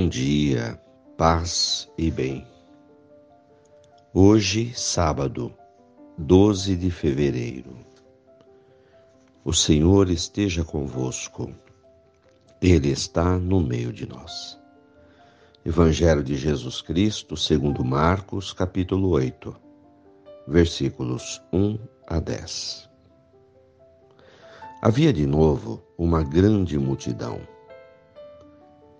Bom dia, paz e bem. Hoje, sábado, 12 de fevereiro. O Senhor esteja convosco, Ele está no meio de nós. Evangelho de Jesus Cristo, segundo Marcos, capítulo 8, versículos 1 a 10. Havia de novo uma grande multidão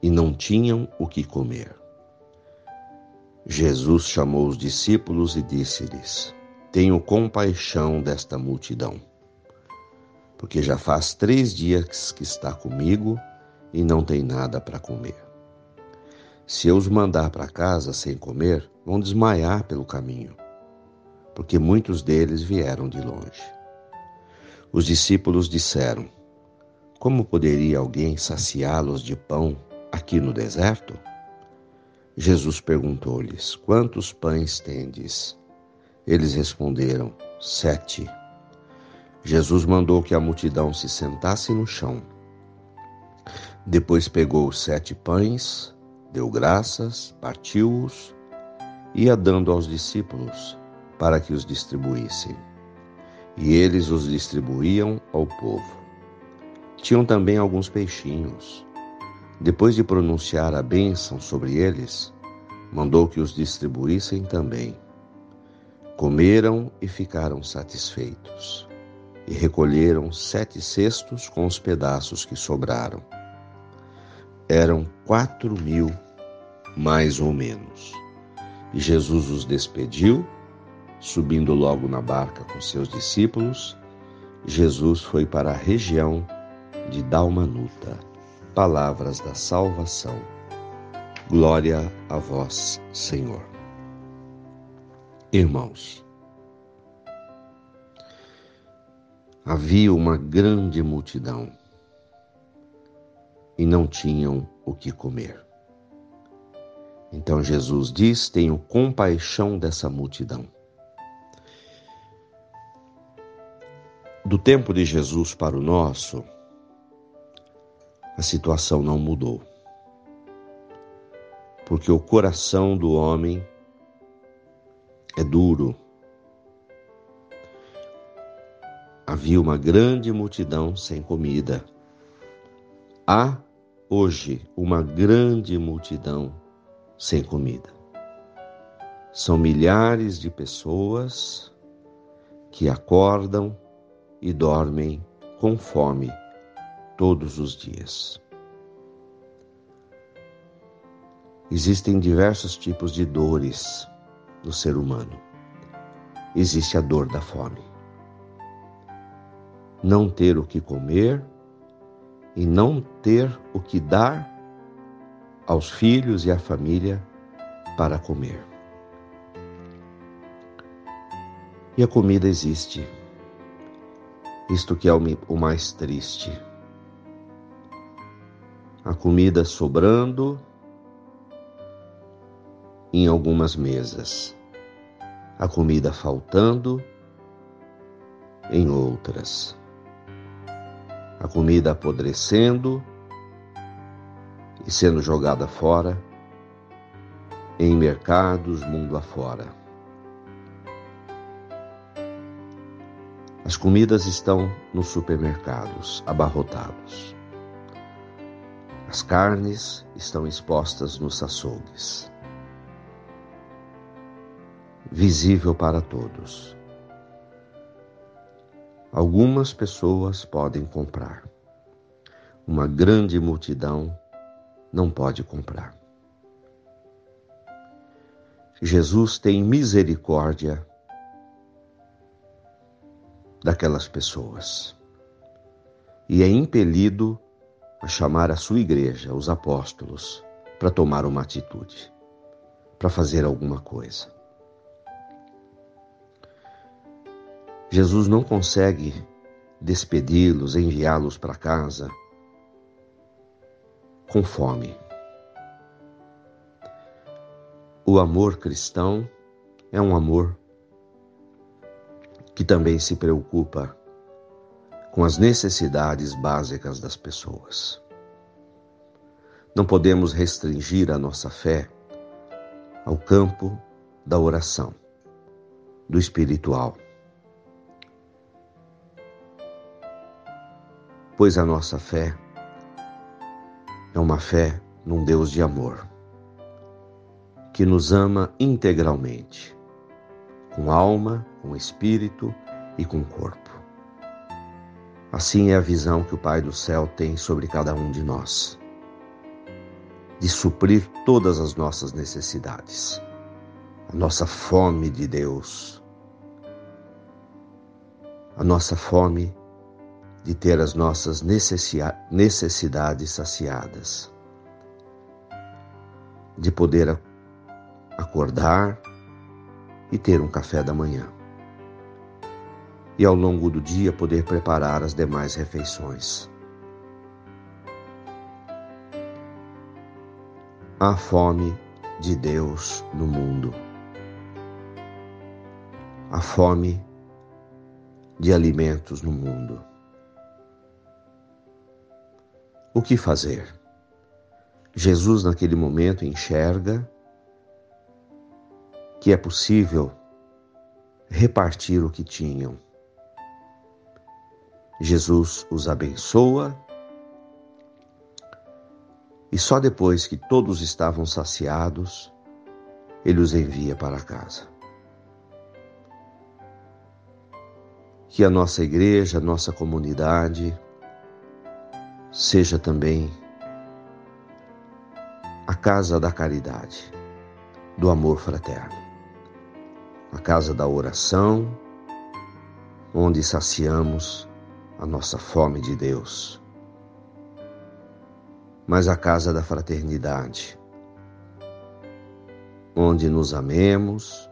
e não tinham o que comer. Jesus chamou os discípulos e disse-lhes: Tenho compaixão desta multidão, porque já faz três dias que está comigo e não tem nada para comer. Se eu os mandar para casa sem comer, vão desmaiar pelo caminho, porque muitos deles vieram de longe. Os discípulos disseram: Como poderia alguém saciá-los de pão aqui no deserto? Jesus perguntou-lhes: Quantos pães tendes? Eles responderam: Sete. Jesus mandou que a multidão se sentasse no chão. Depois pegou os sete pães, deu graças, partiu-os, ia dando aos discípulos para que os distribuíssem. E eles os distribuíam ao povo. Tinham também alguns peixinhos. Depois de pronunciar a bênção sobre eles, mandou que os distribuíssem também. Comeram e ficaram satisfeitos, e recolheram sete cestos com os pedaços que sobraram. Eram quatro mil, mais ou menos. E Jesus os despediu, subindo logo na barca com seus discípulos. Jesus foi para a região de Dalmanuta palavras da salvação. Glória a vós, Senhor. Irmãos, havia uma grande multidão e não tinham o que comer. Então Jesus diz: Tenho compaixão dessa multidão. Do tempo de Jesus para o nosso, a situação não mudou. Porque o coração do homem é duro. Havia uma grande multidão sem comida. Há hoje uma grande multidão sem comida. São milhares de pessoas que acordam e dormem com fome todos os dias. Existem diversos tipos de dores no ser humano. Existe a dor da fome. Não ter o que comer e não ter o que dar aos filhos e à família para comer. E a comida existe. Isto que é o mais triste a comida sobrando em algumas mesas, a comida faltando em outras, a comida apodrecendo e sendo jogada fora em mercados mundo afora. As comidas estão nos supermercados abarrotados. As carnes estão expostas nos açougues. Visível para todos. Algumas pessoas podem comprar. Uma grande multidão não pode comprar. Jesus tem misericórdia daquelas pessoas e é impelido a chamar a sua igreja, os apóstolos, para tomar uma atitude, para fazer alguma coisa. Jesus não consegue despedi-los, enviá-los para casa com fome. O amor cristão é um amor que também se preocupa com as necessidades básicas das pessoas. Não podemos restringir a nossa fé ao campo da oração, do espiritual. Pois a nossa fé é uma fé num Deus de amor, que nos ama integralmente, com alma, com espírito e com corpo. Assim é a visão que o Pai do céu tem sobre cada um de nós, de suprir todas as nossas necessidades, a nossa fome de Deus, a nossa fome de ter as nossas necessidades saciadas, de poder acordar e ter um café da manhã. E ao longo do dia poder preparar as demais refeições. Há fome de Deus no mundo. Há fome de alimentos no mundo. O que fazer? Jesus, naquele momento, enxerga que é possível repartir o que tinham. Jesus os abençoa e só depois que todos estavam saciados, ele os envia para casa. Que a nossa igreja, a nossa comunidade, seja também a casa da caridade, do amor fraterno, a casa da oração, onde saciamos a nossa fome de Deus, mas a casa da fraternidade, onde nos amemos,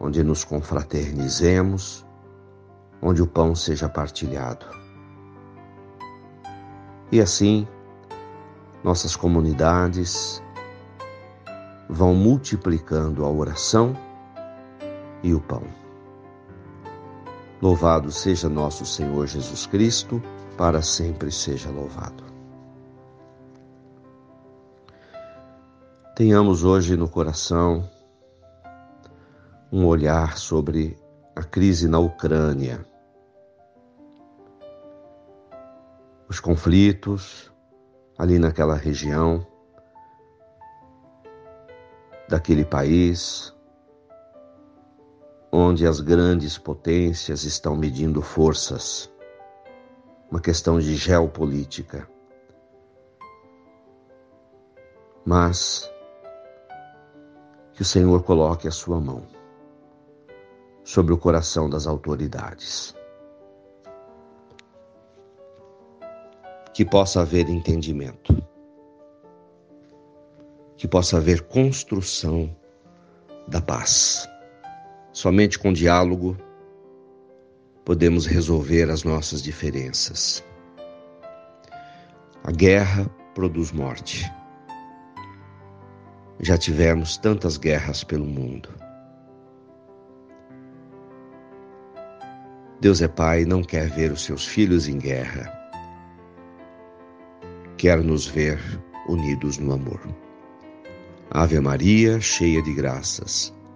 onde nos confraternizemos, onde o pão seja partilhado e assim, nossas comunidades vão multiplicando a oração e o pão. Louvado seja nosso Senhor Jesus Cristo, para sempre seja louvado. Tenhamos hoje no coração um olhar sobre a crise na Ucrânia os conflitos ali naquela região daquele país onde as grandes potências estão medindo forças, uma questão de geopolítica. Mas que o Senhor coloque a sua mão sobre o coração das autoridades. que possa haver entendimento, que possa haver construção da paz. Somente com diálogo podemos resolver as nossas diferenças. A guerra produz morte. Já tivemos tantas guerras pelo mundo. Deus é Pai e não quer ver os seus filhos em guerra quer nos ver unidos no amor. Ave Maria, cheia de graças,